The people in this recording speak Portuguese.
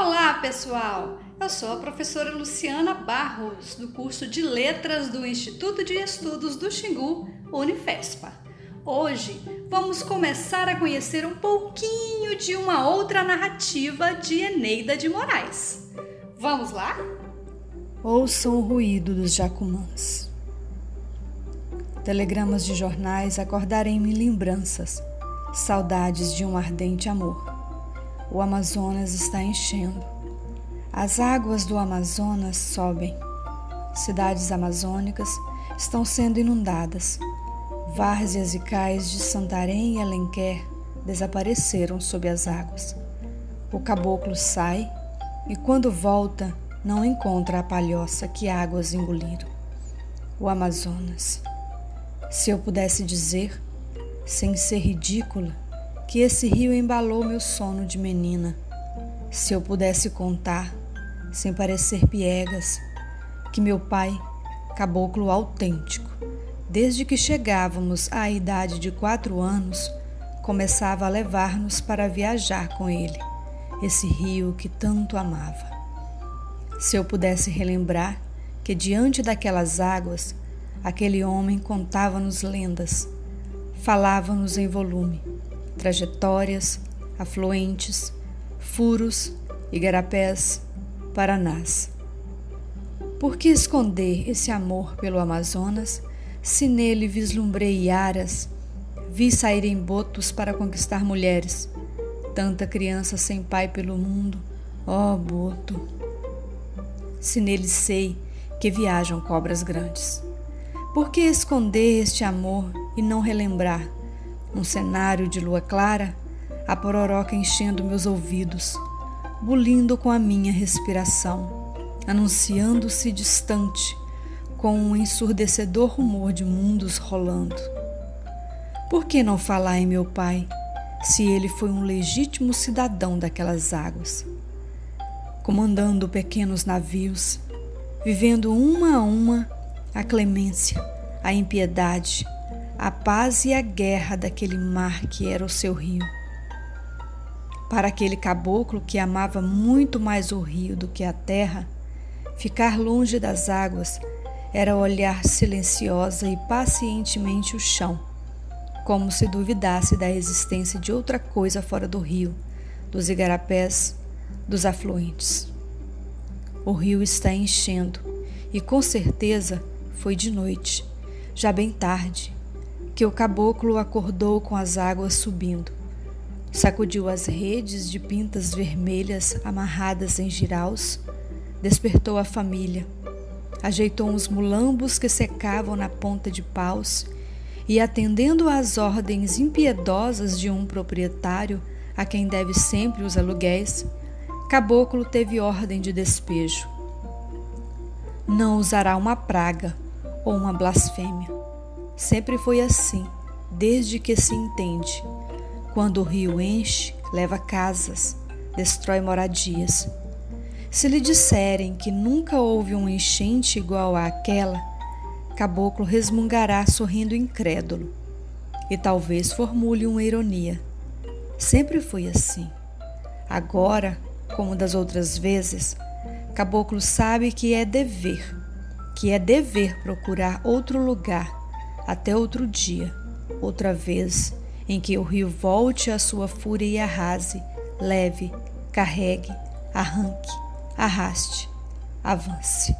Olá, pessoal! Eu sou a professora Luciana Barros, do curso de Letras do Instituto de Estudos do Xingu, Unifespa. Hoje vamos começar a conhecer um pouquinho de uma outra narrativa de Eneida de Moraes. Vamos lá? Ouçam o ruído dos jacumãs. Telegramas de jornais acordaram em mim lembranças, saudades de um ardente amor. O Amazonas está enchendo. As águas do Amazonas sobem. Cidades amazônicas estão sendo inundadas. Várzeas e cais de Santarém e Alenquer desapareceram sob as águas. O caboclo sai e, quando volta, não encontra a palhoça que águas engoliram. O Amazonas. Se eu pudesse dizer, sem ser ridícula, que esse rio embalou meu sono de menina. Se eu pudesse contar, sem parecer piegas, que meu pai, caboclo autêntico, desde que chegávamos à idade de quatro anos, começava a levar-nos para viajar com ele, esse rio que tanto amava. Se eu pudesse relembrar que diante daquelas águas, aquele homem contava-nos lendas, falava-nos em volume trajetórias, afluentes, furos, igarapés, paranás. Por que esconder esse amor pelo Amazonas, se nele vislumbrei iaras, vi saírem botos para conquistar mulheres, tanta criança sem pai pelo mundo, ó oh, boto. Se nele sei que viajam cobras grandes. Por que esconder este amor e não relembrar um cenário de lua clara, a pororoca enchendo meus ouvidos, bulindo com a minha respiração, anunciando-se distante, com um ensurdecedor rumor de mundos rolando. Por que não falar em meu pai, se ele foi um legítimo cidadão daquelas águas? Comandando pequenos navios, vivendo uma a uma a clemência, a impiedade, a paz e a guerra daquele mar que era o seu rio. Para aquele caboclo que amava muito mais o rio do que a terra, ficar longe das águas era olhar silenciosa e pacientemente o chão, como se duvidasse da existência de outra coisa fora do rio, dos igarapés, dos afluentes. O rio está enchendo e com certeza foi de noite, já bem tarde, que o caboclo acordou com as águas subindo. Sacudiu as redes de pintas vermelhas amarradas em giraus, despertou a família, ajeitou uns mulambos que secavam na ponta de paus e, atendendo às ordens impiedosas de um proprietário a quem deve sempre os aluguéis, Caboclo teve ordem de despejo. Não usará uma praga ou uma blasfêmia Sempre foi assim, desde que se entende. Quando o rio enche, leva casas, destrói moradias. Se lhe disserem que nunca houve um enchente igual àquela, Caboclo resmungará sorrindo incrédulo e talvez formule uma ironia. Sempre foi assim. Agora, como das outras vezes, Caboclo sabe que é dever, que é dever procurar outro lugar até outro dia, outra vez, em que o rio volte à sua fúria e arrase, leve, carregue, arranque, arraste, avance.